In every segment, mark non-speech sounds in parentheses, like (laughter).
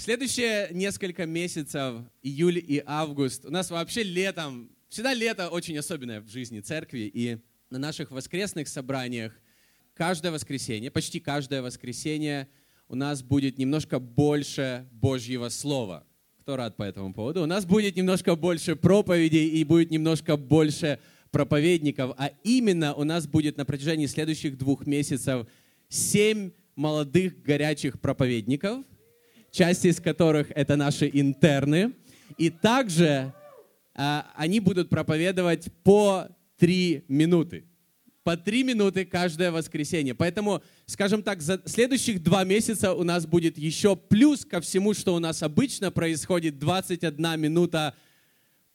следующие несколько месяцев, июль и август, у нас вообще летом, всегда лето очень особенное в жизни церкви, и на наших воскресных собраниях каждое воскресенье, почти каждое воскресенье у нас будет немножко больше Божьего Слова. Кто рад по этому поводу? У нас будет немножко больше проповедей и будет немножко больше проповедников, а именно у нас будет на протяжении следующих двух месяцев семь молодых горячих проповедников, часть из которых это наши интерны. И также а, они будут проповедовать по три минуты. По три минуты каждое воскресенье. Поэтому, скажем так, за следующих два месяца у нас будет еще плюс ко всему, что у нас обычно происходит 21 минута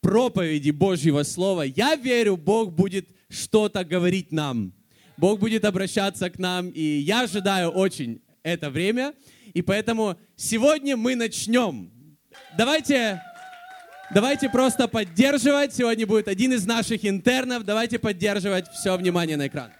проповеди Божьего Слова. Я верю, Бог будет что-то говорить нам. Бог будет обращаться к нам, и я ожидаю очень это время. И поэтому сегодня мы начнем. Давайте, давайте просто поддерживать. Сегодня будет один из наших интернов. Давайте поддерживать все внимание на экран.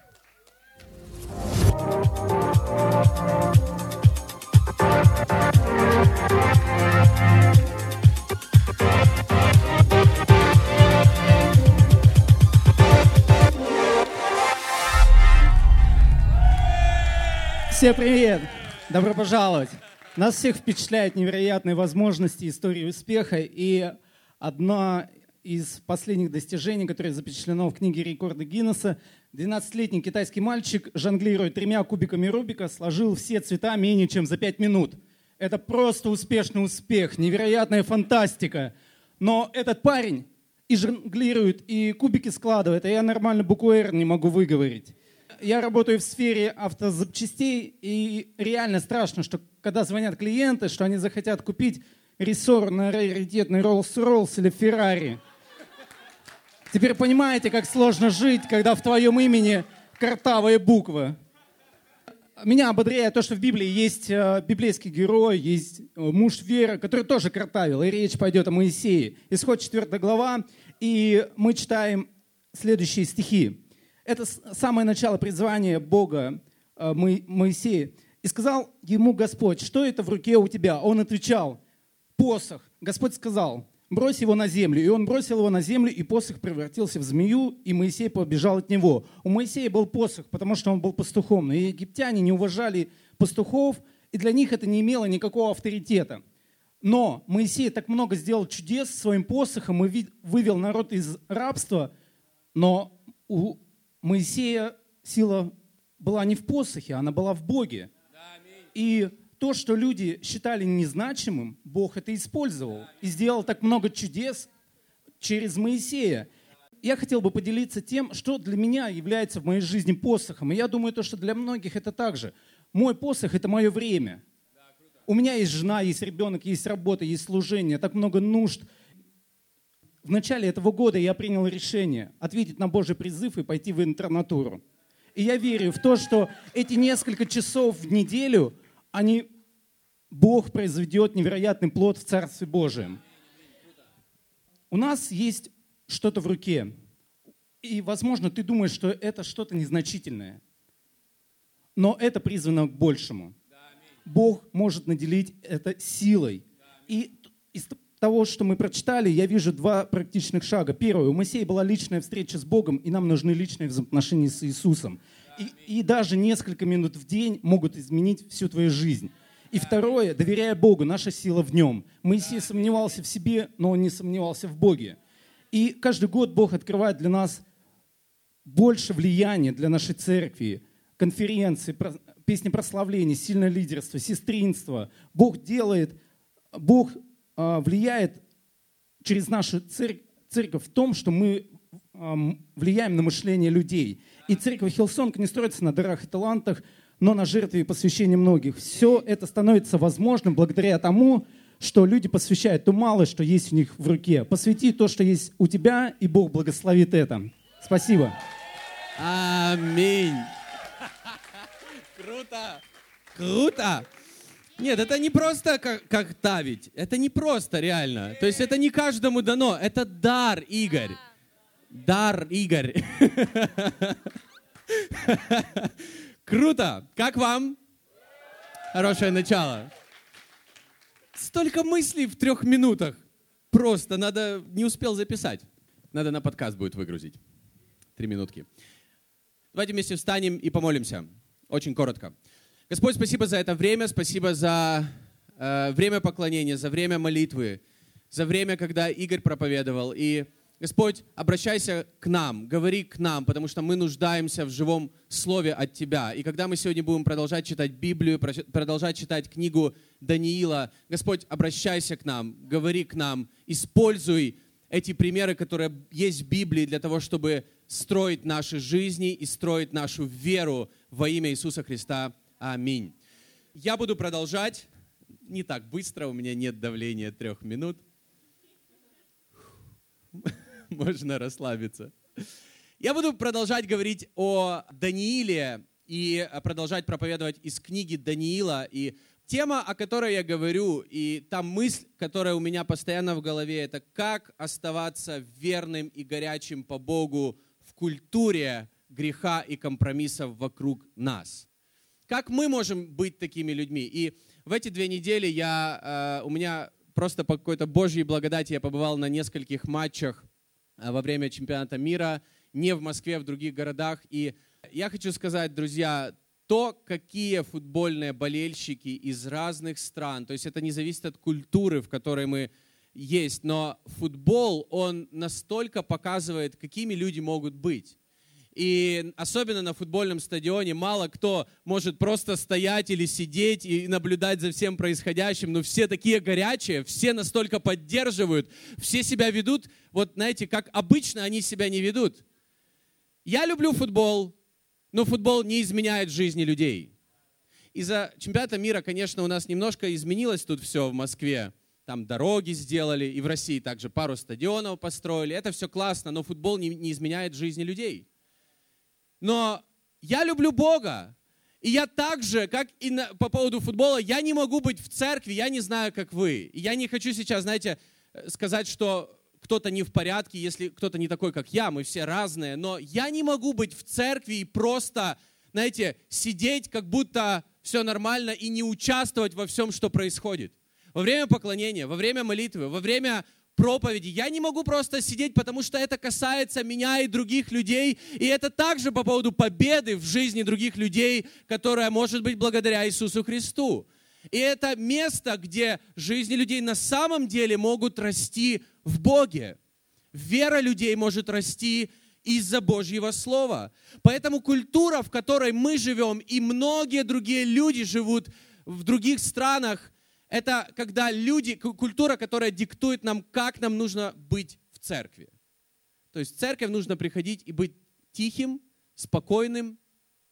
Всем привет! Добро пожаловать! Нас всех впечатляют невероятные возможности истории успеха. И одно из последних достижений, которое запечатлено в книге рекорда Гиннесса, 12-летний китайский мальчик, жонглируя тремя кубиками Рубика, сложил все цвета менее чем за 5 минут. Это просто успешный успех, невероятная фантастика. Но этот парень и жонглирует, и кубики складывает, а я нормально букву «Р» не могу выговорить я работаю в сфере автозапчастей, и реально страшно, что когда звонят клиенты, что они захотят купить рессор на раритетный Rolls-Royce или Ferrari. Теперь понимаете, как сложно жить, когда в твоем имени картавые буквы. Меня ободряет то, что в Библии есть э, библейский герой, есть э, муж веры, который тоже картавил, и речь пойдет о Моисее. Исход 4 глава, и мы читаем следующие стихи. Это самое начало призвания Бога э, Моисея. И сказал ему Господь, что это в руке у тебя? Он отвечал, посох. Господь сказал, брось его на землю. И он бросил его на землю, и посох превратился в змею, и Моисей побежал от него. У Моисея был посох, потому что он был пастухом. Но египтяне не уважали пастухов, и для них это не имело никакого авторитета. Но Моисей так много сделал чудес своим посохом и вывел народ из рабства, но у Моисея сила была не в посохе, она была в Боге. И то, что люди считали незначимым, Бог это использовал и сделал так много чудес через Моисея. Я хотел бы поделиться тем, что для меня является в моей жизни посохом. И я думаю, то, что для многих это также. Мой посох – это мое время. У меня есть жена, есть ребенок, есть работа, есть служение, так много нужд – в начале этого года я принял решение ответить на Божий призыв и пойти в интернатуру. И я верю в то, что эти несколько часов в неделю, они, Бог произведет невероятный плод в Царстве Божьем. У нас есть что-то в руке. И, возможно, ты думаешь, что это что-то незначительное. Но это призвано к большему. Бог может наделить это силой. И того, что мы прочитали, я вижу два практичных шага. Первое, у Моисея была личная встреча с Богом, и нам нужны личные взаимоотношения с Иисусом. И, и даже несколько минут в день могут изменить всю твою жизнь. И второе, доверяя Богу, наша сила в нем. Моисей сомневался в себе, но он не сомневался в Боге. И каждый год Бог открывает для нас больше влияния для нашей церкви, конференции, песни прославления, сильное лидерство, сестринство. Бог делает, Бог влияет через нашу церковь в том, что мы влияем на мышление людей. И церковь Hillsong не строится на дарах и талантах, но на жертве и посвящении многих. Все это становится возможным благодаря тому, что люди посвящают то малое, что есть у них в руке. Посвяти то, что есть у тебя, и Бог благословит это. Спасибо. Аминь. (laughs) Круто. Круто. Нет, это не просто как, как давить. Это не просто реально. То есть это не каждому дано. Это дар, Игорь. Дар, Игорь. (laughs) Круто. Как вам? Хорошее начало. Столько мыслей в трех минутах. Просто надо, не успел записать. Надо на подкаст будет выгрузить. Три минутки. Давайте вместе встанем и помолимся. Очень коротко. Господь, спасибо за это время, спасибо за э, время поклонения, за время молитвы, за время, когда Игорь проповедовал. И Господь, обращайся к нам, говори к нам, потому что мы нуждаемся в живом слове от Тебя. И когда мы сегодня будем продолжать читать Библию, продолжать читать книгу Даниила, Господь, обращайся к нам, говори к нам, используй эти примеры, которые есть в Библии для того, чтобы строить наши жизни и строить нашу веру во имя Иисуса Христа. Аминь. Я буду продолжать не так быстро, у меня нет давления трех минут. (laughs) можно расслабиться. Я буду продолжать говорить о Данииле и продолжать проповедовать из книги Даниила. И тема, о которой я говорю, и та мысль, которая у меня постоянно в голове, это как оставаться верным и горячим по Богу в культуре греха и компромиссов вокруг нас. Как мы можем быть такими людьми? И в эти две недели я, э, у меня просто по какой-то Божьей благодати я побывал на нескольких матчах Э, во время чемпионата мира, не в Москве, а в других городах. И я хочу сказать, друзья, то, какие футбольные болельщики из разных стран, то есть это не зависит от культуры, в которой мы есть, но футбол, он настолько показывает, какими люди могут быть. И особенно на футбольном стадионе мало кто может просто стоять или сидеть и наблюдать за всем происходящим. Но все такие горячие, все настолько поддерживают, все себя ведут, вот знаете, как обычно они себя не ведут. Я люблю футбол, но футбол не изменяет жизни людей. Из-за чемпионата мира, конечно, у нас немножко изменилось тут все в Москве. Там дороги сделали, и в России также пару стадионов построили. Это все классно, но футбол не, не изменяет жизни людей. Но я люблю Бога. И я так же, как и на, по поводу футбола, я не могу быть в церкви, я не знаю, как вы. И я не хочу сейчас, знаете, э, сказать, что кто-то не в порядке, если кто-то не такой, как я, мы все разные. Но я не могу быть в церкви и просто, знаете, сидеть, как будто все нормально и не участвовать во всем, что происходит. Во время поклонения, во время молитвы, во время проповеди. Я не могу просто сидеть, потому что это касается меня и других людей. И это также по поводу победы в жизни других людей, которая может быть благодаря Иисусу Христу. И это место, где жизни людей на самом деле могут расти в Боге. Вера людей может расти из-за Божьего Слова. Поэтому культура, в которой мы живем, и многие другие люди живут в других странах, это когда люди, культура, которая диктует нам, как нам нужно быть в церкви. То есть в церковь нужно приходить и быть тихим, спокойным,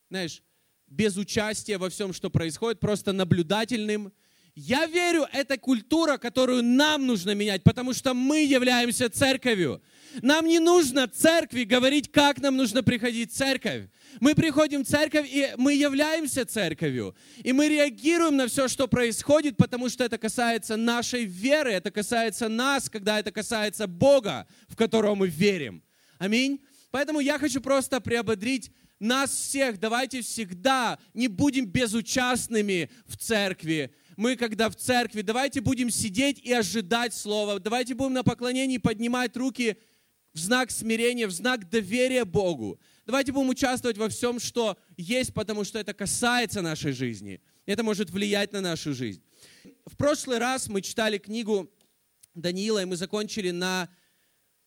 знаешь, без участия во всем, что происходит, просто наблюдательным – я верю, это культура, которую нам нужно менять, потому что мы являемся церковью. Нам не нужно церкви говорить, как нам нужно приходить в церковь. Мы приходим в церковь, и мы являемся церковью. И мы реагируем на все, что происходит, потому что это касается нашей веры, это касается нас, когда это касается Бога, в которого мы верим. Аминь. Поэтому я хочу просто приободрить нас всех. Давайте всегда не будем безучастными в церкви мы, когда в церкви, давайте будем сидеть и ожидать Слова. Давайте будем на поклонении поднимать руки в знак смирения, в знак доверия Богу. Давайте будем участвовать во всем, что есть, потому что это касается нашей жизни. Это может влиять на нашу жизнь. В прошлый раз мы читали книгу Даниила, и мы закончили на...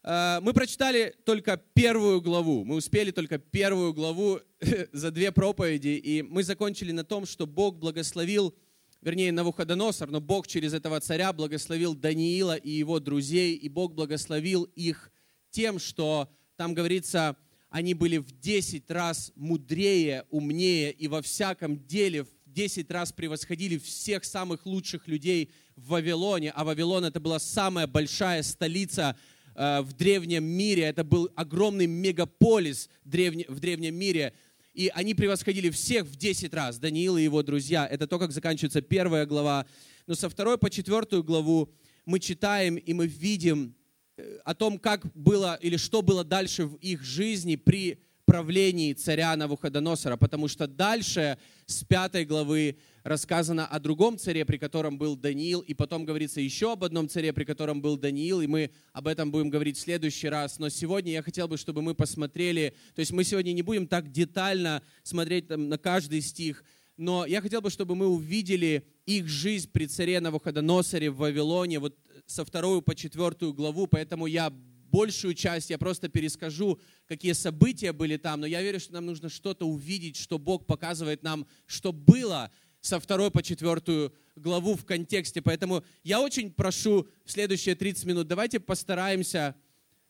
Э, мы прочитали только первую главу. Мы успели только первую главу (laughs) за две проповеди, и мы закончили на том, что Бог благословил вернее, Навуходоносор, но Бог через этого царя благословил Даниила и его друзей, и Бог благословил их тем, что там говорится, они были в 10 раз мудрее, умнее и во всяком деле в 10 раз превосходили всех самых лучших людей в Вавилоне. А Вавилон это была самая большая столица э, в древнем мире. Это был огромный мегаполис в древнем мире и они превосходили всех в 10 раз, Даниил и его друзья. Это то, как заканчивается первая глава. Но со второй по четвертую главу мы читаем и мы видим э, о том, как было или что было дальше в их жизни при правлении царя Навуходоносора, потому что дальше с пятой главы рассказано о другом царе, при котором был Даниил, и потом говорится еще об одном царе, при котором был Даниил, и мы об этом будем говорить в следующий раз. Но сегодня я хотел бы, чтобы мы посмотрели, то есть мы сегодня не будем так детально смотреть там, на каждый стих, но я хотел бы, чтобы мы увидели их жизнь при царе Навуходоносоре в Вавилоне, вот со вторую по четвертую главу, поэтому я большую часть я просто перескажу, какие события были там, но я верю, что нам нужно что-то увидеть, что Бог показывает нам, что было со второй по четвертую главу в контексте. Поэтому я очень прошу в следующие 30 минут, давайте постараемся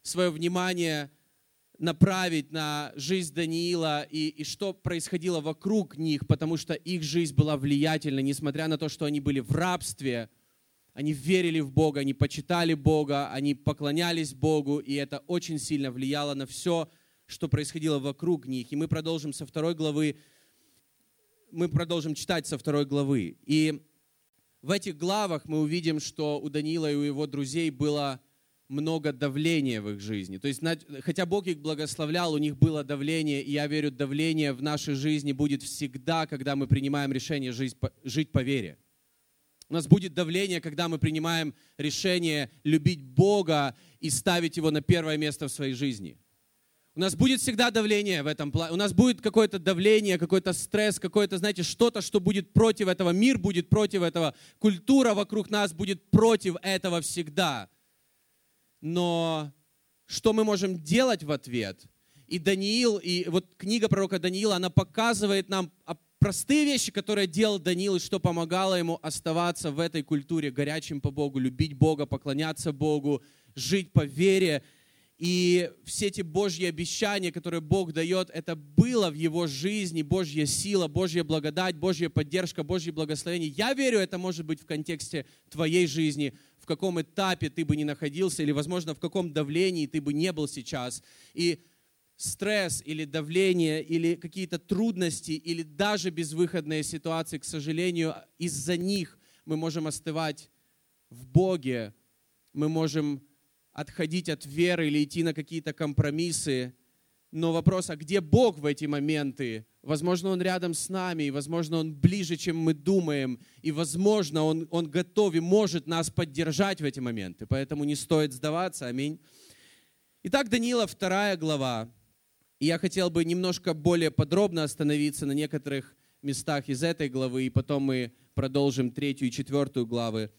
свое внимание направить на жизнь Даниила и, и что происходило вокруг них, потому что их жизнь была влиятельна, несмотря на то, что они были в рабстве, они верили в Бога, они почитали Бога, они поклонялись Богу, и это очень сильно влияло на все, что происходило вокруг них. И мы продолжим со второй главы, мы продолжим читать со второй главы. И в этих главах мы увидим, что у Даниила и у его друзей было много давления в их жизни. То есть, хотя Бог их благословлял, у них было давление, и я верю, давление в нашей жизни будет всегда, когда мы принимаем решение жить по, жить по вере. У нас будет давление, когда мы принимаем решение любить Бога и ставить Его на первое место в своей жизни. У нас будет всегда давление в этом плане. У нас будет какое-то давление, какой-то стресс, какое-то, знаете, что-то, что будет против этого. Мир будет против этого. Культура вокруг нас будет против этого всегда. Но что мы можем делать в ответ? И Даниил, и вот книга пророка Даниила, она показывает нам простые вещи, которые делал Даниил, и что помогало ему оставаться в этой культуре горячим по Богу, любить Бога, поклоняться Богу, жить по вере. И все эти Божьи обещания, которые Бог дает, это было в его жизни, Божья сила, Божья благодать, Божья поддержка, Божье благословение. Я верю, это может быть в контексте твоей жизни, в каком этапе ты бы не находился, или, возможно, в каком давлении ты бы не был сейчас. И стресс или давление, или какие-то трудности, или даже безвыходные ситуации, к сожалению, из-за них мы можем остывать в Боге, мы можем отходить от веры или идти на какие-то компромиссы. Но вопрос, а где Бог в эти моменты? Возможно, Он рядом с нами, и, возможно, Он ближе, чем мы думаем, и, возможно, Он, Он готов и может нас поддержать в эти моменты. Поэтому не стоит сдаваться. Аминь. Итак, Даниила, вторая глава. И я хотел бы немножко более подробно остановиться на некоторых местах из этой главы, и потом мы продолжим третью и четвертую главы.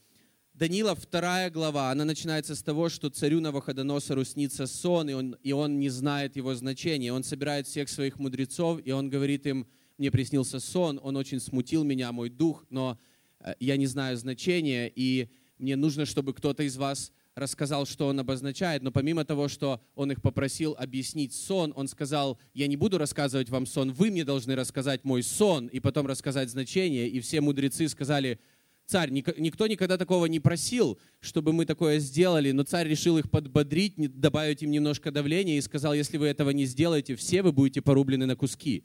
Данила, вторая глава, она начинается с того, что царю Навуходоносору снится сон, и он, и он не знает его значения. Он собирает всех своих мудрецов, и он говорит им, мне приснился сон, он очень смутил меня, мой дух, но э, я не знаю значения, и мне нужно, чтобы кто-то из вас рассказал, что он обозначает, но помимо того, что он их попросил объяснить сон, он сказал, я не буду рассказывать вам сон, вы мне должны рассказать мой сон и потом рассказать значение. И все мудрецы сказали, царь, никто никогда такого не просил, чтобы мы такое сделали, но царь решил их подбодрить, добавить им немножко давления и сказал, если вы этого не сделаете, все вы будете порублены на куски.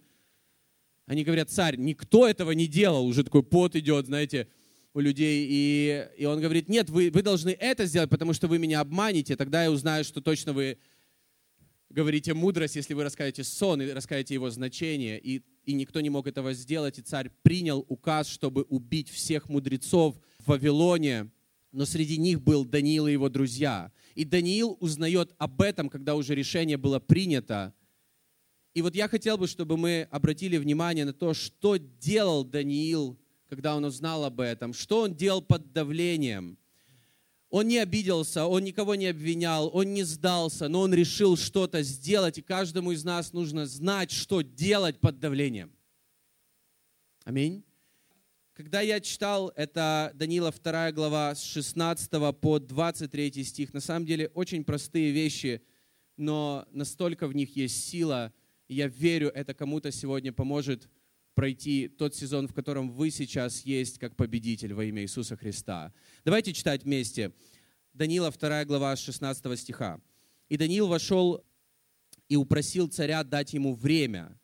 Они говорят, царь, никто этого не делал, уже такой пот идет, знаете, у людей, и, и он говорит, нет, вы, вы должны это сделать, потому что вы меня обманете, тогда я узнаю, что точно вы говорите мудрость, если вы расскажете сон и расскажете его значение. И, и никто не мог этого сделать, и царь принял указ, чтобы убить всех мудрецов в Вавилоне, но среди них был Даниил и его друзья. И Даниил узнает об этом, когда уже решение было принято. И вот я хотел бы, чтобы мы обратили внимание на то, что делал Даниил когда он узнал об этом, что он делал под давлением. Он не обиделся, он никого не обвинял, он не сдался, но он решил что-то сделать, и каждому из нас нужно знать, что делать под давлением. Аминь. Когда я читал, это Данила 2 глава с 16 по 23 стих, на самом деле очень простые вещи, но настолько в них есть сила, я верю, это кому-то сегодня поможет пройти тот сезон, в котором вы сейчас есть как победитель во имя Иисуса Христа. Давайте читать вместе. Данила 2 глава 16 стиха. «И Даниил вошел и упросил царя дать ему время.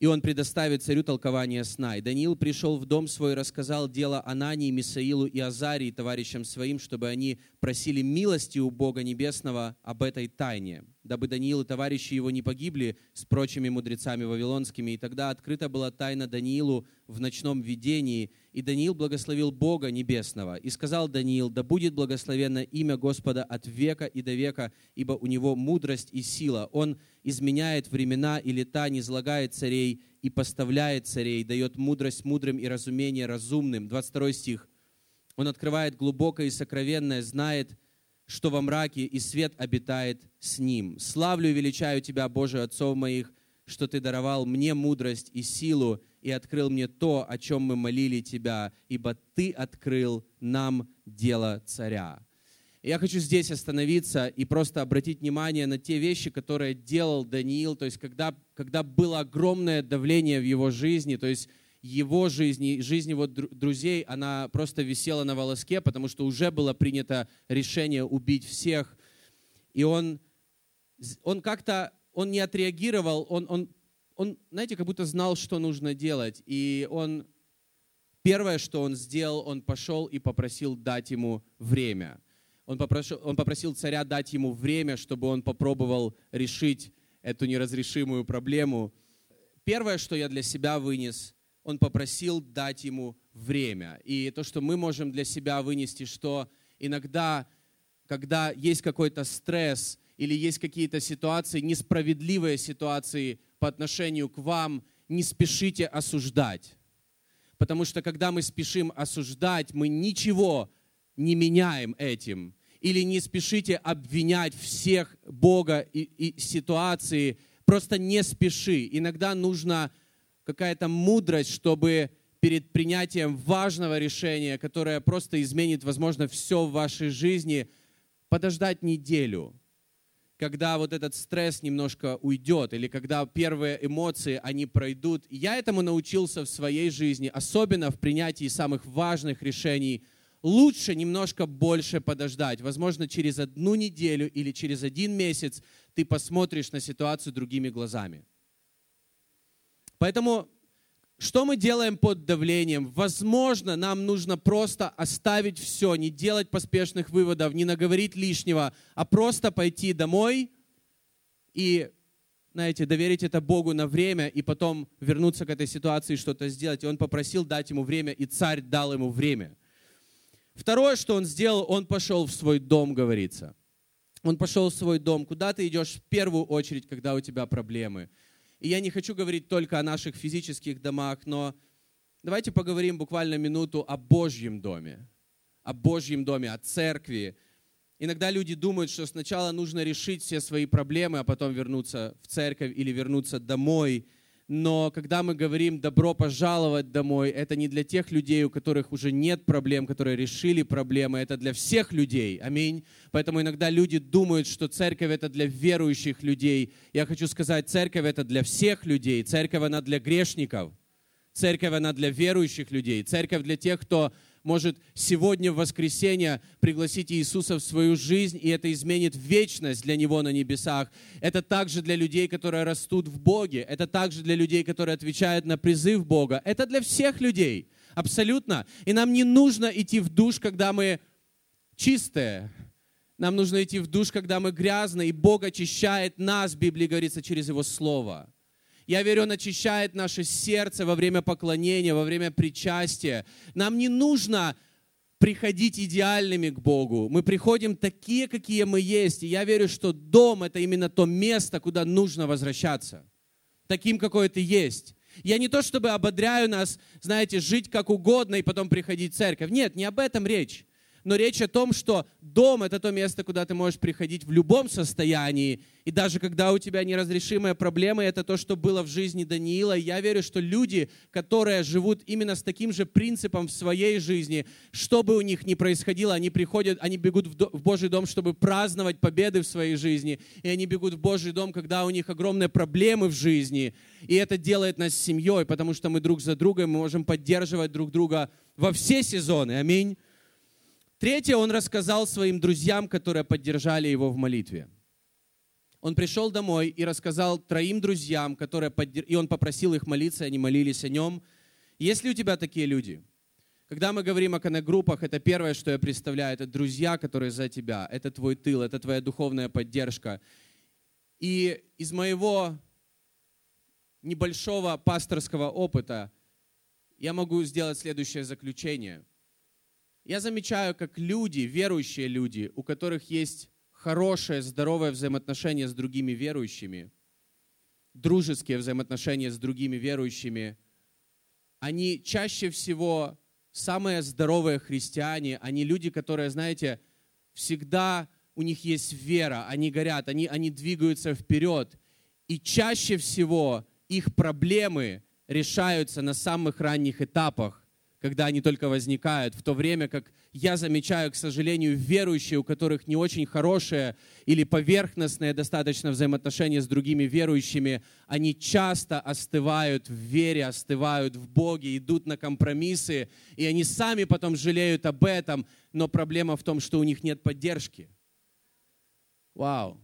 и он предоставит царю толкование сна. И Даниил пришел в дом свой и рассказал дело Анании, Мисаилу и Азарии, товарищам своим, чтобы они просили милости у Бога Небесного об этой тайне, дабы Даниил и товарищи его не погибли с прочими мудрецами вавилонскими. И тогда открыта была тайна Даниилу в ночном видении, и Даниил благословил Бога Небесного. И сказал Даниил, да будет благословенно имя Господа от века и до века, ибо у него мудрость и сила. Он изменяет времена и лета, не злагает царей и поставляет царей, дает мудрость мудрым и разумение разумным. 22 стих. Он открывает глубокое и сокровенное, знает, что во мраке и свет обитает с ним. Славлю и величаю Тебя, Боже, отцов моих, что Ты даровал мне мудрость и силу и открыл мне то, о чем мы молили Тебя, ибо Ты открыл нам дело царя. Я хочу здесь остановиться и просто обратить внимание на те вещи, которые делал Даниил, то есть когда, когда было огромное давление в его жизни, то есть его жизни, жизнь его друзей, она просто висела на волоске, потому что уже было принято решение убить всех. И он, он как-то, он не отреагировал, он, он, он, знаете, как будто знал, что нужно делать. И он, первое, что он сделал, он пошел и попросил дать ему время – он попросил, он попросил царя дать ему время, чтобы он попробовал решить эту неразрешимую проблему. Первое, что я для себя вынес, он попросил дать ему время. И то, что мы можем для себя вынести, что иногда, когда есть какой-то стресс или есть какие-то ситуации, несправедливые ситуации по отношению к вам, не спешите осуждать. Потому что когда мы спешим осуждать, мы ничего не меняем этим или не спешите обвинять всех Бога и, и ситуации. Просто не спеши. Иногда нужна какая-то мудрость, чтобы перед принятием важного решения, которое просто изменит, возможно, все в вашей жизни, подождать неделю, когда вот этот стресс немножко уйдет, или когда первые эмоции, они пройдут. Я этому научился в своей жизни, особенно в принятии самых важных решений – лучше немножко больше подождать. Возможно, через одну неделю или через один месяц ты посмотришь на ситуацию другими глазами. Поэтому что мы делаем под давлением? Возможно, нам нужно просто оставить все, не делать поспешных выводов, не наговорить лишнего, а просто пойти домой и, знаете, доверить это Богу на время и потом вернуться к этой ситуации и что-то сделать. И он попросил дать ему время, и царь дал ему время – Второе, что он сделал, он пошел в свой дом, говорится. Он пошел в свой дом. Куда ты идешь в первую очередь, когда у тебя проблемы? И я не хочу говорить только о наших физических домах, но давайте поговорим буквально минуту о Божьем доме. О Божьем доме, о церкви. Иногда люди думают, что сначала нужно решить все свои проблемы, а потом вернуться в церковь или вернуться домой – но когда мы говорим «добро пожаловать домой», это не для тех людей, у которых уже нет проблем, которые решили проблемы, это для всех людей. Аминь. Поэтому иногда люди думают, что церковь это для верующих людей. Я хочу сказать, церковь это для всех людей. Церковь она для грешников. Церковь она для верующих людей. Церковь для тех, кто может сегодня в воскресенье пригласить Иисуса в свою жизнь, и это изменит вечность для Него на небесах. Это также для людей, которые растут в Боге. Это также для людей, которые отвечают на призыв Бога. Это для всех людей. Абсолютно. И нам не нужно идти в душ, когда мы чистые. Нам нужно идти в душ, когда мы грязные, и Бог очищает нас, в Библии говорится, через Его Слово. Я верю, Он очищает наше сердце во время поклонения, во время причастия. Нам не нужно приходить идеальными к Богу. Мы приходим такие, какие мы есть. И я верю, что дом — это именно то место, куда нужно возвращаться. Таким, какой ты есть. Я не то чтобы ободряю нас, знаете, жить как угодно и потом приходить в церковь. Нет, не об этом речь но речь о том, что дом – это то место, куда ты можешь приходить в любом состоянии. И даже когда у тебя неразрешимые проблемы, это то, что было в жизни Даниила. Я верю, что люди, которые живут именно с таким же принципом в своей жизни, что бы у них ни происходило, они приходят, они бегут в Божий дом, чтобы праздновать победы в своей жизни. И они бегут в Божий дом, когда у них огромные проблемы в жизни. И это делает нас семьей, потому что мы друг за другом, мы можем поддерживать друг друга во все сезоны. Аминь. Третье, он рассказал своим друзьям, которые поддержали его в молитве. он пришел домой и рассказал троим друзьям, которые поддер... и он попросил их молиться, они молились о нем. Есть ли у тебя такие люди? Когда мы говорим о коннект-группах, это первое, что я представляю, это друзья, которые за тебя, это твой тыл, это твоя духовная поддержка. И из моего небольшого пасторского опыта я могу сделать следующее заключение. Я замечаю, как люди, верующие люди, у которых есть хорошее, здоровое взаимоотношение с другими верующими, дружеские взаимоотношения с другими верующими, они чаще всего самые здоровые христиане, они люди, которые, знаете, всегда у них есть вера, они горят, они, они двигаются вперед. И чаще всего их проблемы решаются на самых ранних этапах, когда они только возникают, в то время как я замечаю, к сожалению, верующие, у которых не очень хорошее или поверхностное достаточно взаимоотношения с другими верующими, они часто остывают в вере, остывают в Боге, идут на компромиссы, и они сами потом жалеют об этом, но проблема в том, что у них нет поддержки. Вау.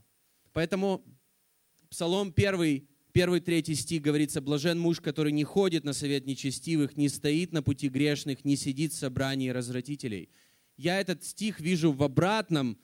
Поэтому Псалом 1, первый, третий стих говорится, «Блажен муж, который не ходит на совет нечестивых, не стоит на пути грешных, не сидит в собрании развратителей». Я этот стих вижу в обратном,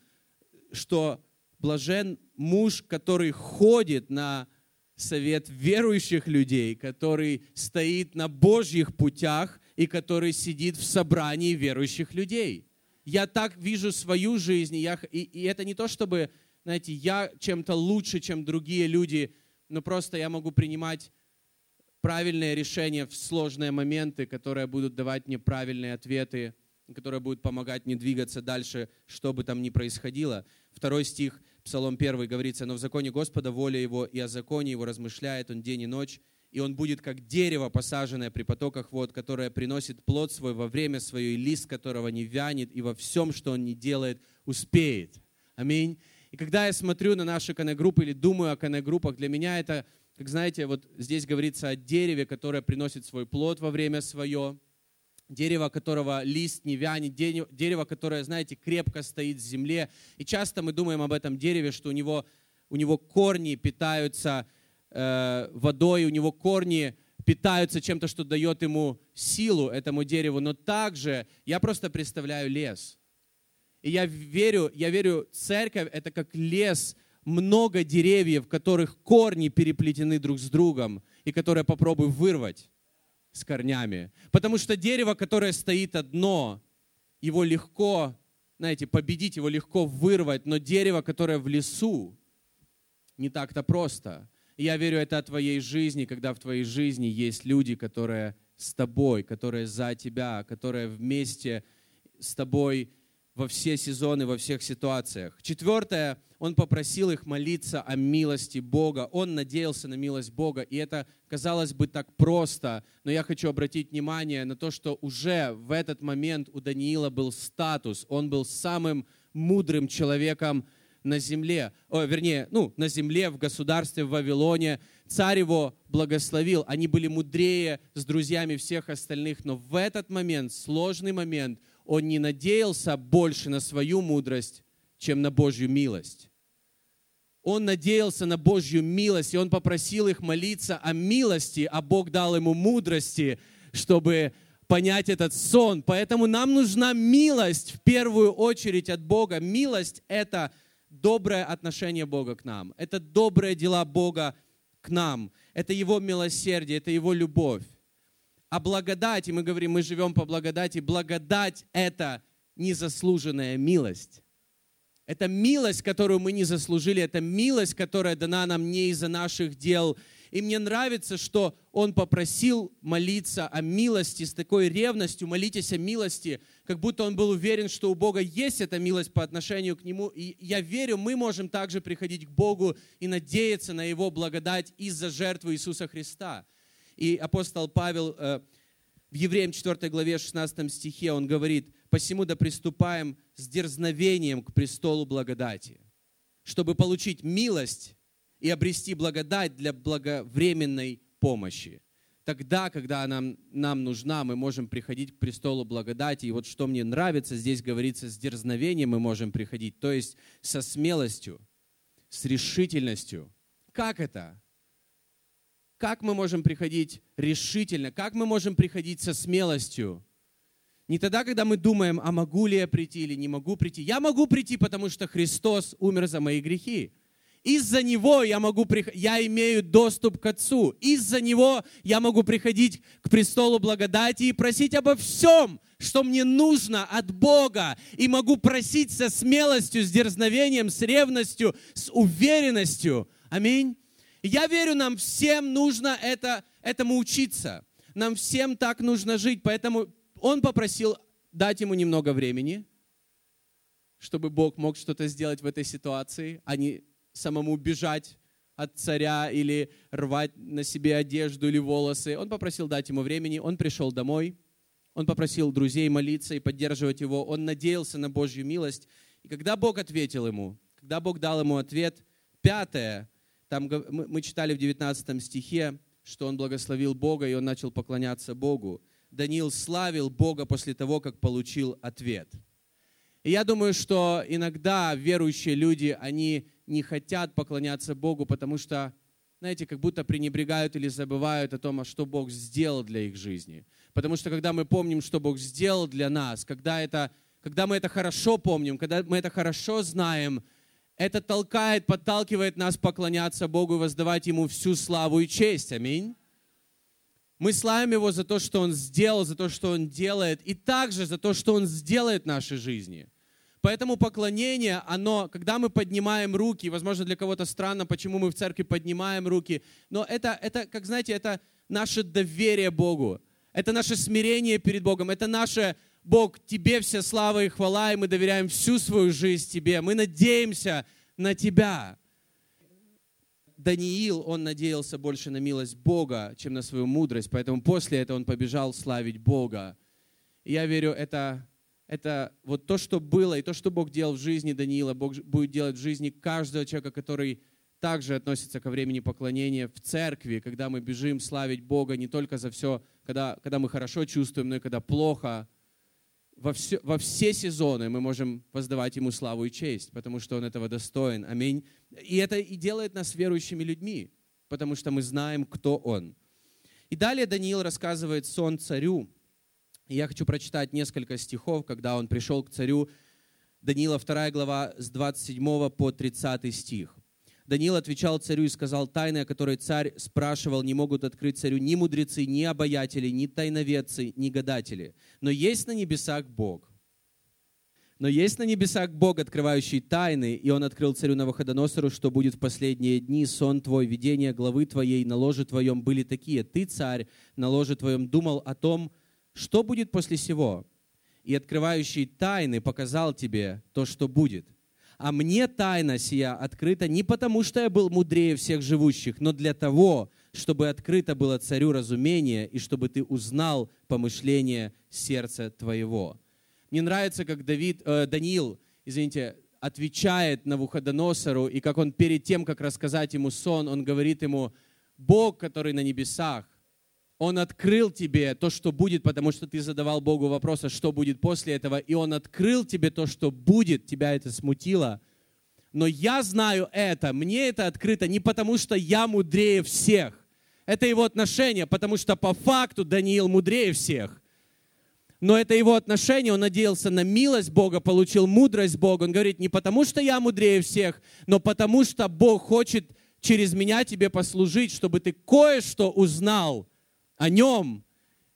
что блажен муж, который ходит на совет верующих людей, который стоит на Божьих путях и который сидит в собрании верующих людей. Я так вижу свою жизнь, и, я, и, и это не то, чтобы, знаете, я чем-то лучше, чем другие люди, но просто я могу принимать правильные решения в сложные моменты, которые будут давать мне правильные ответы, которые будут помогать мне двигаться дальше, что бы там ни происходило. Второй стих, Псалом 1 говорится, «Но в законе Господа воля Его, и о законе Его размышляет Он день и ночь, и он будет как дерево, посаженное при потоках вод, которое приносит плод свой во время свое, и лист которого не вянет, и во всем, что он не делает, успеет». Аминь. И когда я смотрю на наши коннект-группы или думаю о коннект-группах, для меня это, как знаете, вот здесь говорится о дереве, которое приносит свой плод во время свое, дерево, которого лист не вянет, дерево, которое, знаете, крепко стоит в земле. И часто мы думаем об этом дереве, что у него, у него корни питаются э, водой, у него корни питаются чем-то, что дает ему силу, этому дереву. Но также я просто представляю лес – и я верю, я верю, церковь — это как лес, много деревьев, которых корни переплетены друг с другом, и которые попробую вырвать с корнями. Потому что дерево, которое стоит одно, его легко, знаете, победить, его легко вырвать, но дерево, которое в лесу, не так-то просто. И я верю, это о твоей жизни, когда в твоей жизни есть люди, которые с тобой, которые за тебя, которые вместе с тобой во все сезоны, во всех ситуациях. Четвертое, он попросил их молиться о милости Бога. Он надеялся на милость Бога. И это, казалось бы, так просто. Но я хочу обратить внимание на то, что уже в этот момент у Даниила был статус. Он был самым мудрым человеком на земле. О, вернее, ну, на земле, в государстве, в Вавилоне. Царь его благословил. Они были мудрее с друзьями всех остальных. Но в этот момент, сложный момент – он не надеялся больше на свою мудрость, чем на Божью милость. Он надеялся на Божью милость, и он попросил их молиться о милости, а Бог дал ему мудрости, чтобы понять этот сон. Поэтому нам нужна милость в первую очередь от Бога. Милость — это доброе отношение Бога к нам. Это добрые дела Бога к нам. Это Его милосердие, это Его любовь. А благодать, и мы говорим, мы живем по благодати, благодать – это незаслуженная милость. Это милость, которую мы не заслужили, это милость, которая дана нам не из-за наших дел. И мне нравится, что он попросил молиться о милости с такой ревностью, молитесь о милости, как будто он был уверен, что у Бога есть эта милость по отношению к Нему. И я верю, мы можем также приходить к Богу и надеяться на Его благодать из-за жертвы Иисуса Христа. И апостол Павел э, в Евреям 4 главе 16 стихе, он говорит, «Посему да приступаем с дерзновением к престолу благодати, чтобы получить милость и обрести благодать для благовременной помощи». Тогда, когда нам, нам нужна, мы можем приходить к престолу благодати. И вот что мне нравится, здесь говорится, с дерзновением мы можем приходить, то есть со смелостью, с решительностью. Как это? Как мы можем приходить решительно? Как мы можем приходить со смелостью? Не тогда, когда мы думаем, а могу ли я прийти или не могу прийти. Я могу прийти, потому что Христос умер за мои грехи. Из-за Него я, могу, я имею доступ к Отцу. Из-за Него я могу приходить к престолу благодати и просить обо всем, что мне нужно от Бога. И могу просить со смелостью, с дерзновением, с ревностью, с уверенностью. Аминь. Я верю, нам всем нужно это, этому учиться. Нам всем так нужно жить. Поэтому он попросил дать ему немного времени, чтобы Бог мог что-то сделать в этой ситуации, а не самому бежать от царя или рвать на себе одежду или волосы. Он попросил дать ему времени, он пришел домой, он попросил друзей молиться и поддерживать его, он надеялся на Божью милость. И когда Бог ответил ему, когда Бог дал ему ответ, пятое, там мы читали в 19 стихе, что он благословил Бога, и он начал поклоняться Богу. Даниил славил Бога после того, как получил ответ. И я думаю, что иногда верующие люди, они не хотят поклоняться Богу, потому что, знаете, как будто пренебрегают или забывают о том, а что Бог сделал для их жизни. Потому что когда мы помним, что Бог сделал для нас, когда, это, когда мы это хорошо помним, когда мы это хорошо знаем, это толкает, подталкивает нас поклоняться Богу и воздавать Ему всю славу и честь. Аминь. Мы славим Его за то, что Он сделал, за то, что Он делает, и также за то, что Он сделает в нашей жизни. Поэтому поклонение, оно, когда мы поднимаем руки, возможно, для кого-то странно, почему мы в церкви поднимаем руки, но это, это, как знаете, это наше доверие Богу, это наше смирение перед Богом, это наше Бог, Тебе вся слава и хвала, и мы доверяем всю свою жизнь Тебе, мы надеемся на Тебя. Даниил, он надеялся больше на милость Бога, чем на свою мудрость, поэтому после этого он побежал славить Бога. И я верю, это, это вот то, что было, и то, что Бог делал в жизни Даниила, Бог будет делать в жизни каждого человека, который также относится ко времени поклонения в церкви, когда мы бежим славить Бога не только за все, когда, когда мы хорошо чувствуем, но и когда плохо – во все, во все сезоны мы можем воздавать Ему славу и честь, потому что Он этого достоин. Аминь. И это и делает нас верующими людьми, потому что мы знаем, кто Он. И далее Даниил рассказывает сон царю. И я хочу прочитать несколько стихов, когда он пришел к царю. Даниила 2 глава с 27 по 30 стих. Даниил отвечал царю и сказал, тайны, о которой царь спрашивал, не могут открыть царю ни мудрецы, ни обаятели, ни тайноведцы, ни гадатели. Но есть на небесах Бог. Но есть на небесах Бог, открывающий тайны, и Он открыл царю Навуходоносору, что будет в последние дни. Сон твой, видение главы твоей, на ложе твоем были такие. Ты, царь, на ложе твоем думал о том, что будет после сего. И открывающий тайны показал тебе то, что будет – а мне тайна сия открыта не потому, что я был мудрее всех живущих, но для того, чтобы открыто было царю разумение и чтобы ты узнал помышление сердца твоего. Мне нравится, как Давид, э, Даниил, извините, отвечает на Вуходоносору, и как он перед тем, как рассказать ему сон, он говорит ему, Бог, который на небесах, он открыл тебе то, что будет, потому что ты задавал Богу вопрос, а что будет после этого, и Он открыл тебе то, что будет, тебя это смутило. Но я знаю это, мне это открыто не потому, что я мудрее всех. Это его отношение, потому что по факту Даниил мудрее всех. Но это его отношение, он надеялся на милость Бога, получил мудрость Бога. Он говорит, не потому что я мудрее всех, но потому что Бог хочет через меня тебе послужить, чтобы ты кое-что узнал – о нем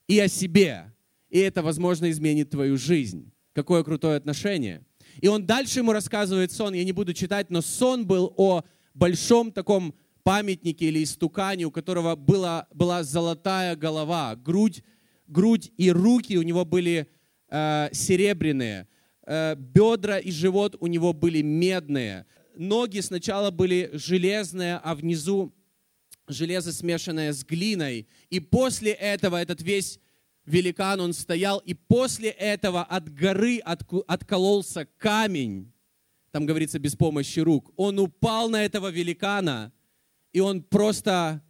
и о себе. И это, возможно, изменит твою жизнь. Какое крутое отношение. И он дальше ему рассказывает сон, я не буду читать, но сон был о большом таком памятнике или истукане, у которого была, была золотая голова, грудь, грудь и руки у него были э, серебряные, э, бедра и живот у него были медные, ноги сначала были железные, а внизу железо, смешанное с глиной. И после этого этот весь великан, он стоял, и после этого от горы откололся камень, там говорится, без помощи рук. Он упал на этого великана, и он просто,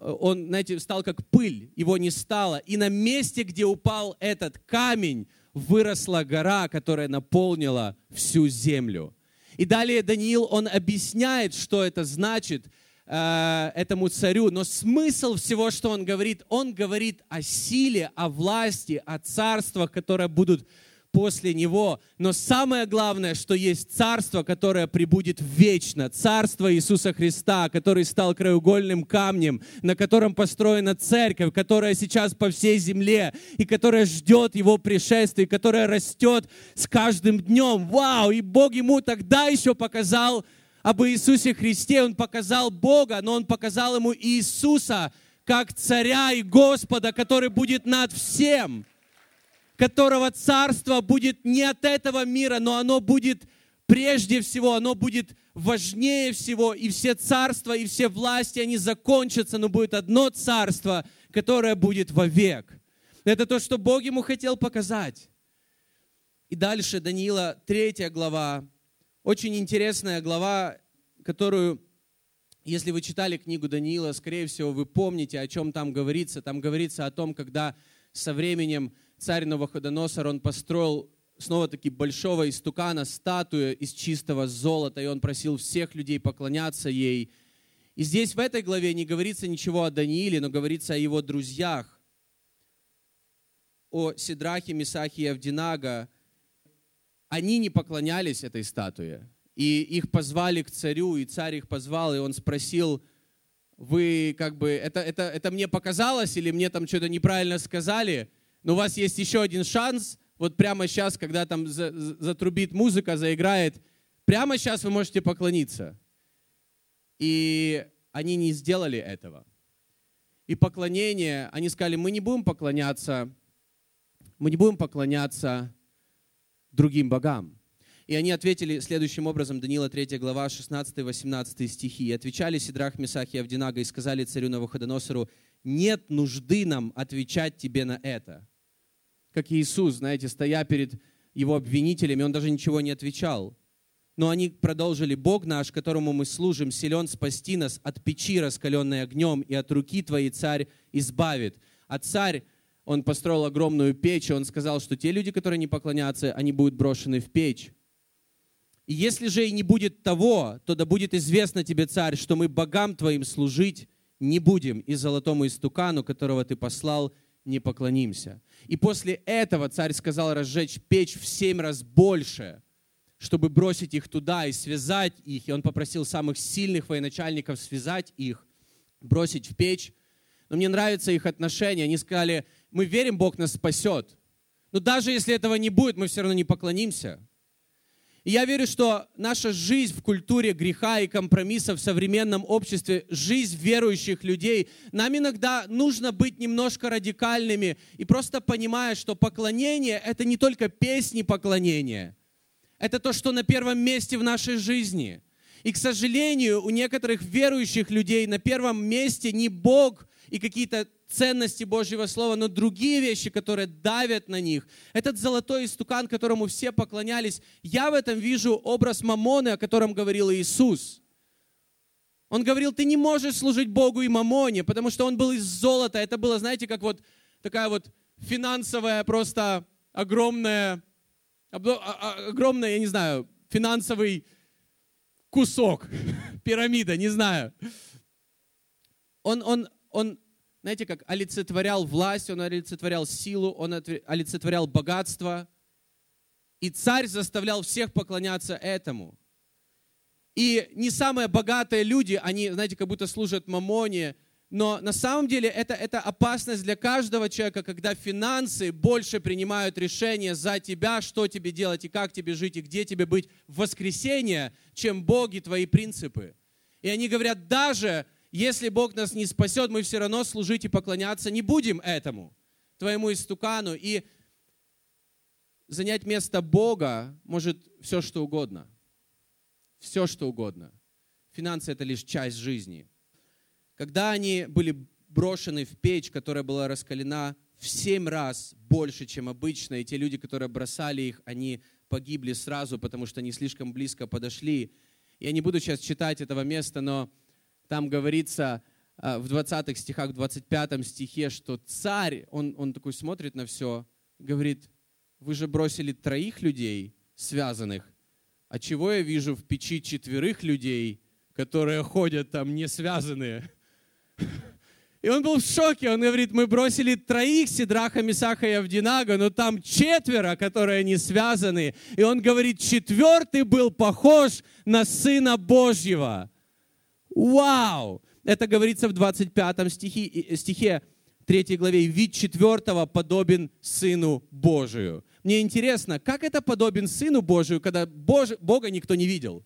он, знаете, стал как пыль, его не стало. И на месте, где упал этот камень, выросла гора, которая наполнила всю землю. И далее Даниил, он объясняет, что это значит э, этому царю. Но смысл всего, что он говорит, он говорит о силе, о власти, о царствах, которые будут после него. Но самое главное, что есть царство, которое прибудет вечно. Царство Иисуса Христа, который стал краеугольным камнем, на котором построена церковь, которая сейчас по всей земле и которая ждет его пришествия, которая растет с каждым днем. Вау! И Бог ему тогда еще показал об Иисусе Христе. Он показал Бога, но он показал ему Иисуса как царя и Господа, который будет над всем которого царство будет не от этого мира, но оно будет прежде всего, оно будет важнее всего, и все царства, и все власти, они закончатся, но будет одно царство, которое будет вовек. Это то, что Бог ему хотел показать. И дальше Даниила, третья глава, очень интересная глава, которую, если вы читали книгу Даниила, скорее всего, вы помните, о чем там говорится. Там говорится о том, когда со временем царь Новоходоносор, он построил снова-таки большого истукана, статую из чистого золота, и он просил всех людей поклоняться ей. И здесь в этой главе не говорится ничего о Данииле, но говорится о его друзьях, о Сидрахе, Мисахе и Авдинага. Они не поклонялись этой статуе, и их позвали к царю, и царь их позвал, и он спросил, вы как бы, это, это, это мне показалось, или мне там что-то неправильно сказали – но у вас есть еще один шанс, вот прямо сейчас, когда там затрубит музыка, заиграет, прямо сейчас вы можете поклониться. И они не сделали этого. И поклонение, они сказали, мы не будем поклоняться, мы не будем поклоняться другим богам. И они ответили следующим образом, Даниила 3 глава, 16-18 стихи. «И отвечали Сидрах, Месах и Авдинага и сказали царю Навуходоносору, нет нужды нам отвечать тебе на это, как Иисус, знаете, стоя перед его обвинителями, он даже ничего не отвечал. Но они продолжили, Бог наш, которому мы служим, силен спасти нас от печи, раскаленной огнем, и от руки твоей царь избавит. А царь, он построил огромную печь, и он сказал, что те люди, которые не поклонятся, они будут брошены в печь. И если же и не будет того, то да будет известно тебе, царь, что мы богам твоим служить не будем, и золотому истукану, которого ты послал, не поклонимся. И после этого царь сказал разжечь печь в семь раз больше, чтобы бросить их туда и связать их. И он попросил самых сильных военачальников связать их, бросить в печь. Но мне нравится их отношение. Они сказали, мы верим, Бог нас спасет. Но даже если этого не будет, мы все равно не поклонимся. И я верю, что наша жизнь в культуре греха и компромисса в современном обществе, жизнь верующих людей, нам иногда нужно быть немножко радикальными и просто понимая, что поклонение — это не только песни поклонения, это то, что на первом месте в нашей жизни. И, к сожалению, у некоторых верующих людей на первом месте не Бог и какие-то ценности Божьего Слова, но другие вещи, которые давят на них. Этот золотой истукан, которому все поклонялись, я в этом вижу образ Мамоны, о котором говорил Иисус. Он говорил, ты не можешь служить Богу и Мамоне, потому что он был из золота. Это было, знаете, как вот такая вот финансовая просто огромная, а, а, огромная, я не знаю, финансовый кусок, (laughs) пирамида, не знаю. Он, он, он знаете, как олицетворял власть, он олицетворял силу, он олицетворял богатство. И царь заставлял всех поклоняться этому. И не самые богатые люди, они, знаете, как будто служат мамоне, но на самом деле это, это опасность для каждого человека, когда финансы больше принимают решения за тебя, что тебе делать и как тебе жить, и где тебе быть в воскресенье, чем Боги твои принципы. И они говорят, даже если Бог нас не спасет, мы все равно служить и поклоняться не будем этому, твоему истукану. И занять место Бога может все, что угодно. Все, что угодно. Финансы – это лишь часть жизни. Когда они были брошены в печь, которая была раскалена в семь раз больше, чем обычно, и те люди, которые бросали их, они погибли сразу, потому что они слишком близко подошли. Я не буду сейчас читать этого места, но там говорится а, в 20 стихах, в 25 стихе, что царь, он, он такой смотрит на все, говорит, вы же бросили троих людей связанных, а чего я вижу в печи четверых людей, которые ходят там не связанные? И он был в шоке. Он говорит, мы бросили троих Сидраха, Мисаха и Авдинага, но там четверо, которые не связаны. И он говорит, четвертый был похож на Сына Божьего. Вау! Это говорится в 25 стихе, стихе 3 главе. Вид четвертого подобен Сыну Божию. Мне интересно, как это подобен Сыну Божию, когда Бож... Бога никто не видел?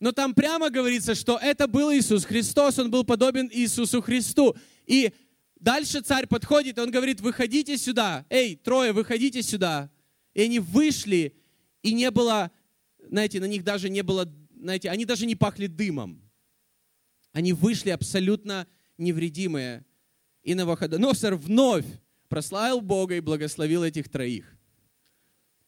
Но там прямо говорится, что это был Иисус Христос, он был подобен Иисусу Христу. И дальше царь подходит, он говорит, выходите сюда, эй, трое, выходите сюда. И они вышли, и не было, знаете, на них даже не было, знаете, они даже не пахли дымом. Они вышли абсолютно невредимые. И Навуходоносор вновь прославил Бога и благословил этих троих.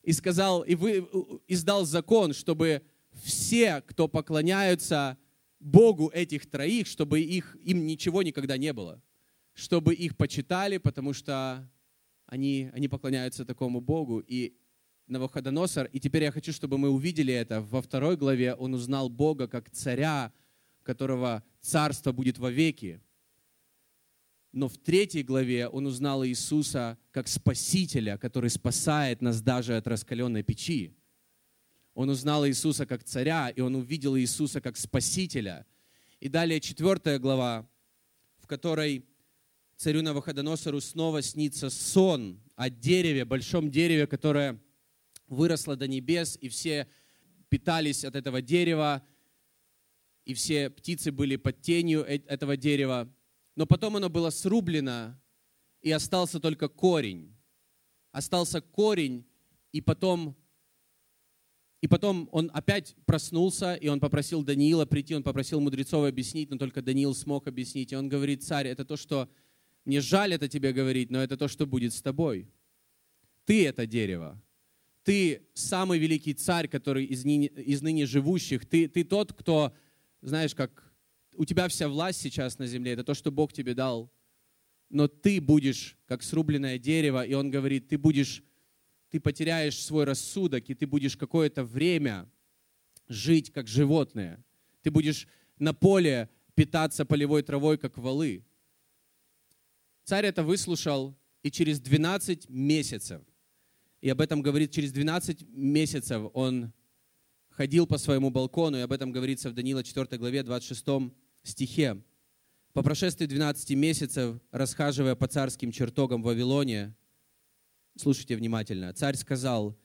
И сказал, и вы, издал закон, чтобы все, кто поклоняются Богу этих троих, чтобы их, им ничего никогда не было. Чтобы их почитали, потому что они, они поклоняются такому Богу. И Навуходоносор, и теперь я хочу, чтобы мы увидели это. Во второй главе он узнал Бога как царя, которого царство будет вовеки. Но в третьей главе он узнал Иисуса как Спасителя, который спасает нас даже от раскаленной печи. Он узнал Иисуса как царя, и он увидел Иисуса как спасителя. И далее четвертая глава, в которой царю Навуходоносору снова снится сон о дереве, большом дереве, которое выросло до небес, и все питались от этого дерева, и все птицы были под тенью э, этого дерева. Но потом оно было срублено, и остался только корень. Остался корень, и потом и потом он опять проснулся, и он попросил Даниила прийти, он попросил мудрецов объяснить, но только Даниил смог объяснить. И он говорит, царь, это то, что мне жаль это тебе говорить, но это то, что будет с тобой. Ты это дерево. Ты самый великий царь, который из ныне, из ныне живущих. Ты, ты тот, кто, знаешь, как у тебя вся власть сейчас на земле, это то, что Бог тебе дал. Но ты будешь как срубленное дерево, и он говорит, ты будешь ты потеряешь свой рассудок, и ты будешь какое-то время жить как животное. Ты будешь на поле питаться полевой травой, как валы. Царь это выслушал, и через 12 месяцев, и об этом говорит, через 12 месяцев он ходил по своему балкону, и об этом говорится в Даниила 4 главе 26 стихе. По прошествии 12 месяцев, расхаживая по царским чертогам в Вавилоне, Слушайте внимательно. Царь сказал,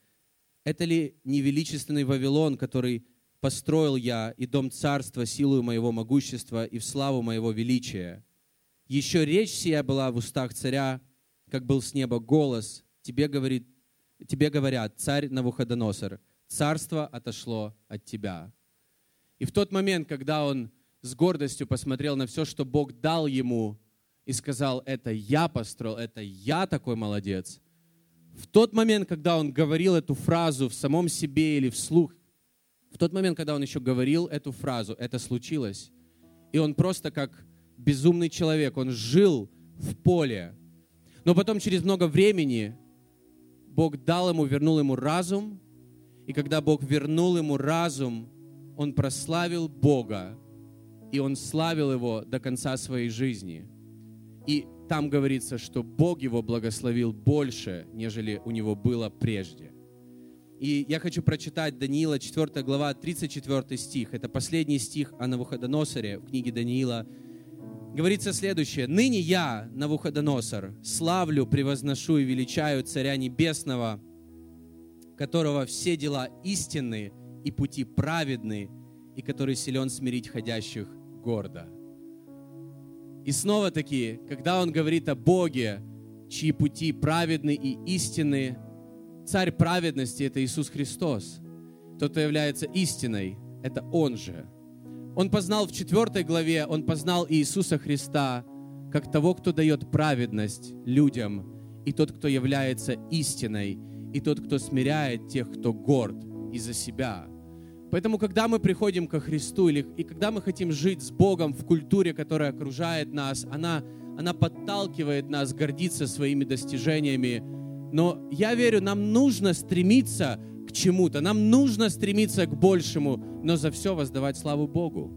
это ли не величественный Вавилон, который построил я и дом царства силою моего могущества и в славу моего величия? Еще речь сия была в устах царя, как был с неба голос. Тебе, говорит, тебе говорят, царь Навуходоносор, царство отошло от тебя. И в тот момент, когда он с гордостью посмотрел на все, что Бог дал ему, и сказал, это я построил, это я такой молодец – в тот момент, когда он говорил эту фразу в самом себе или вслух, в тот момент, когда он еще говорил эту фразу, это случилось. И он просто как безумный человек, он жил в поле. Но потом через много времени Бог дал ему, вернул ему разум. И когда Бог вернул ему разум, он прославил Бога. И он славил его до конца своей жизни. И там говорится, что Бог его благословил больше, нежели у него было прежде. И я хочу прочитать Даниила, 4 глава, 34 стих. Это последний стих о Навуходоносоре в книге Даниила. Говорится следующее. «Ныне я, Навуходоносор, славлю, превозношу и величаю Царя Небесного, которого все дела истинны и пути праведны, и который силен смирить ходящих гордо». И снова таки, когда он говорит о Боге, чьи пути праведны и истинны, царь праведности — это Иисус Христос. Тот, кто является истиной, это Он же. Он познал в четвертой главе, он познал Иисуса Христа как того, кто дает праведность людям, и тот, кто является истиной, и тот, кто смиряет тех, кто горд из-за себя. Поэтому, когда мы приходим ко Христу, или, и когда мы хотим жить с Богом в культуре, которая окружает нас, она, она подталкивает нас гордиться своими достижениями. Но я верю, нам нужно стремиться чему-то. Нам нужно стремиться к большему, но за все воздавать славу Богу.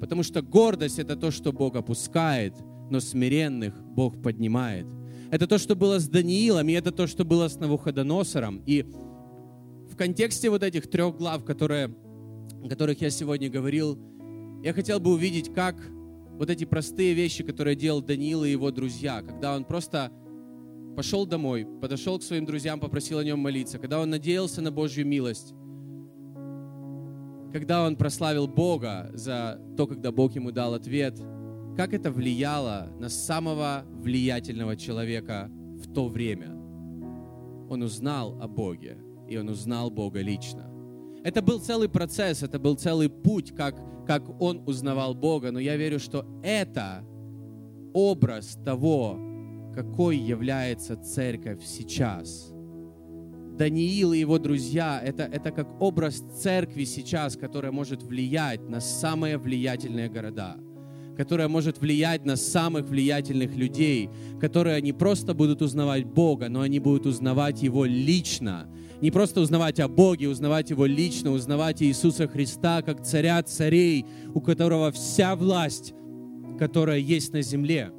Потому что гордость — это то, что Бог опускает, но смиренных Бог поднимает. Это то, что было с Даниилом, и это то, что было с Навуходоносором. И в контексте вот этих трех глав, которые, о которых я сегодня говорил, я хотел бы увидеть, как вот эти простые вещи, которые делал Даниил и его друзья, когда он просто пошел домой, подошел к своим друзьям, попросил о нем молиться, когда он надеялся на Божью милость, когда он прославил Бога за то, когда Бог ему дал ответ, как это влияло на самого влиятельного человека в то время. Он узнал о Боге, и он узнал Бога лично. Это был целый процесс, это был целый путь, как, как он узнавал Бога, но я верю, что это образ того, какой является церковь сейчас – Даниил и его друзья, это, это как образ церкви сейчас, которая может влиять на самые влиятельные города, которая может влиять на самых влиятельных людей, которые не просто будут узнавать Бога, но они будут узнавать Его лично. Не просто узнавать о Боге, узнавать Его лично, узнавать Иисуса Христа как царя царей, у которого вся власть, которая есть на земле –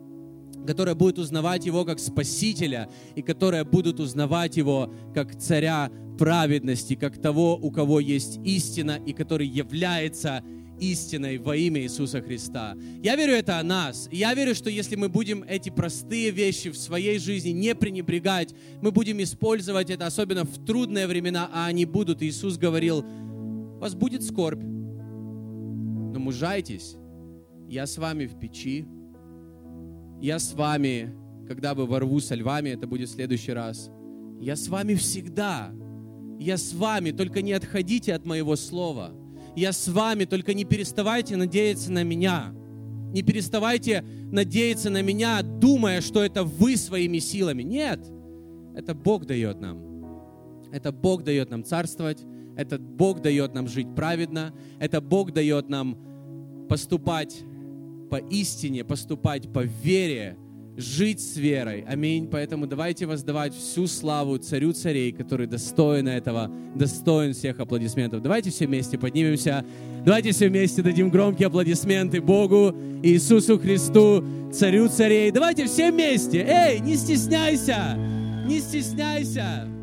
которая будет узнавать Его как Спасителя, и которая будут узнавать Его как Царя праведности, как того, у кого есть истина, и который является истиной во имя Иисуса Христа. Я верю это о нас. Я верю, что если мы будем эти простые вещи в своей жизни не пренебрегать, мы будем использовать это, особенно в трудные времена, а они будут. Иисус говорил, у вас будет скорбь, но мужайтесь, я с вами в печи, я с вами, когда бы ворву со львами, это будет в следующий раз. Я с вами всегда. Я с вами, только не отходите от моего слова. Я с вами, только не переставайте надеяться на меня. Не переставайте надеяться на меня, думая, что это вы своими силами. Нет, это Бог дает нам. Это Бог дает нам царствовать, это Бог дает нам жить праведно, это Бог дает нам поступать по истине, поступать по вере, жить с верой. Аминь. Поэтому давайте воздавать всю славу царю царей, который достоин этого, достоин всех аплодисментов. Давайте все вместе поднимемся. Давайте все вместе дадим громкие аплодисменты Богу, Иисусу Христу, царю царей. Давайте все вместе. Эй, не стесняйся, не стесняйся.